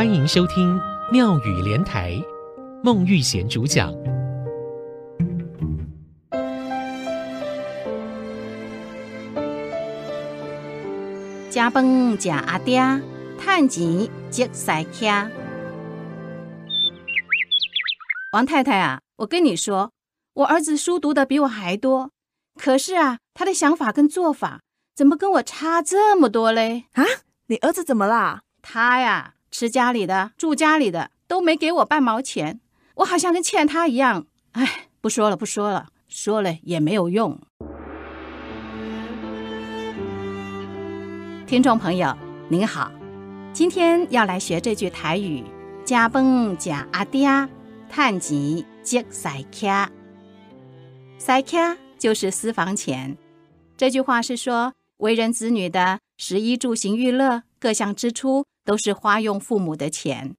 欢迎收听妙语莲台，孟玉贤主讲。吃饭吃阿爹，趁钱积塞卡。王太太啊，我跟你说，我儿子书读的比我还多，可是啊，他的想法跟做法怎么跟我差这么多嘞？啊，你儿子怎么啦？他呀，吃家里的，住家里的，都没给我半毛钱，我好像跟欠他一样。哎，不说了，不说了，说了也没有用。听众朋友您好，今天要来学这句台语：吃饭吃阿爹，趁钱积塞卡。塞卡就是私房钱。这句话是说，为人子女的食衣住行娱乐各项支出都是花用父母的钱，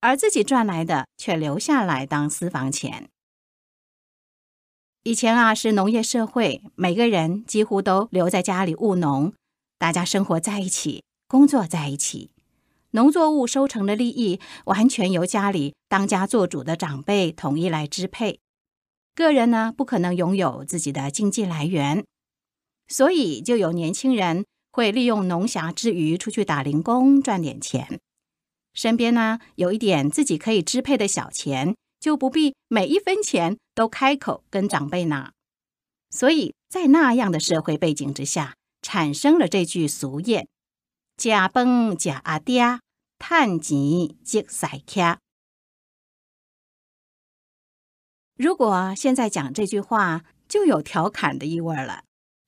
而自己赚来的却留下来当私房钱。以前啊，是农业社会，每个人几乎都留在家里务农。大家生活在一起，工作在一起，农作物收成的利益完全由家里当家做主的长辈统一来支配。个人呢，不可能拥有自己的经济来源，所以就有年轻人会利用农暇之余出去打零工赚点钱。身边呢，有一点自己可以支配的小钱，就不必每一分钱都开口跟长辈拿。所以在那样的社会背景之下，产生了这句俗谚：“吃饭吃阿爹，趁钱积塞卡。”如果现在讲这句话，就有调侃的意味了，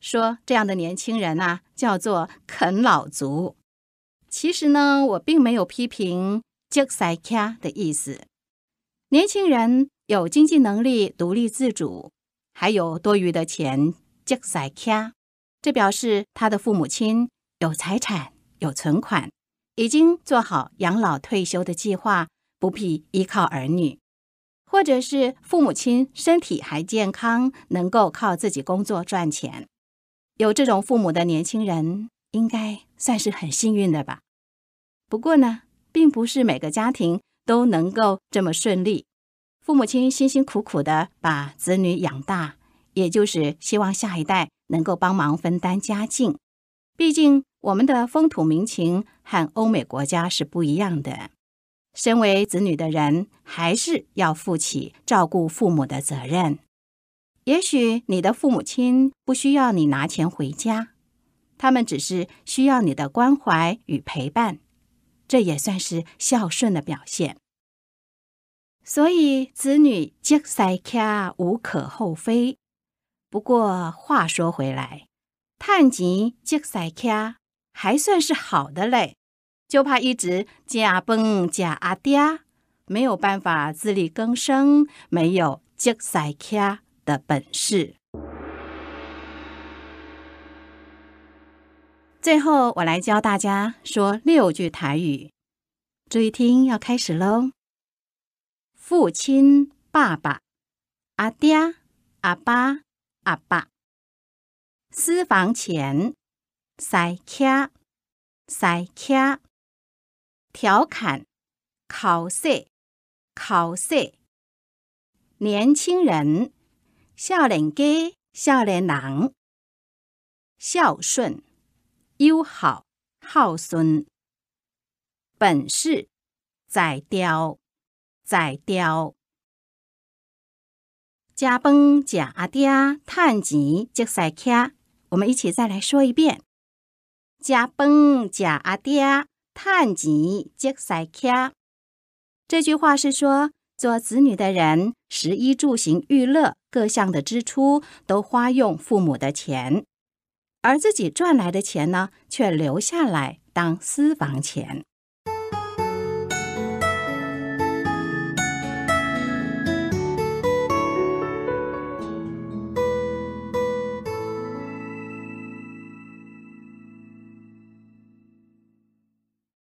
说这样的年轻人啊，叫做啃老族。其实呢，我并没有批评“积塞卡”的意思。年轻人有经济能力，独立自主，还有多余的钱，积塞卡。这表示他的父母亲有财产、有存款，已经做好养老退休的计划，不必依靠儿女；或者是父母亲身体还健康，能够靠自己工作赚钱。有这种父母的年轻人，应该算是很幸运的吧。不过呢，并不是每个家庭都能够这么顺利。父母亲辛辛苦苦的把子女养大，也就是希望下一代。能够帮忙分担家境，毕竟我们的风土民情和欧美国家是不一样的。身为子女的人，还是要负起照顾父母的责任。也许你的父母亲不需要你拿钱回家，他们只是需要你的关怀与陪伴，这也算是孝顺的表现。所以，子女接塞卡无可厚非。不过话说回来，趁钱积塞卡还算是好的嘞，就怕一直吃饭吃阿爹，没有办法自力更生，没有接塞卡的本事。最后，我来教大家说六句台语，注意听，要开始喽。父亲、爸爸、阿爹、阿爸。阿爸，私房钱，塞卡，塞卡，调侃，考试，考试，年轻人，少年家，少年郎，孝顺，友好，孝顺，本事，才调，才调。吃饭吃阿爹，趁钱积塞卡。我们一起再来说一遍：吃饭吃阿爹，趁钱积塞卡。这句话是说，做子女的人，食衣住行娱乐各项的支出都花用父母的钱，而自己赚来的钱呢，却留下来当私房钱。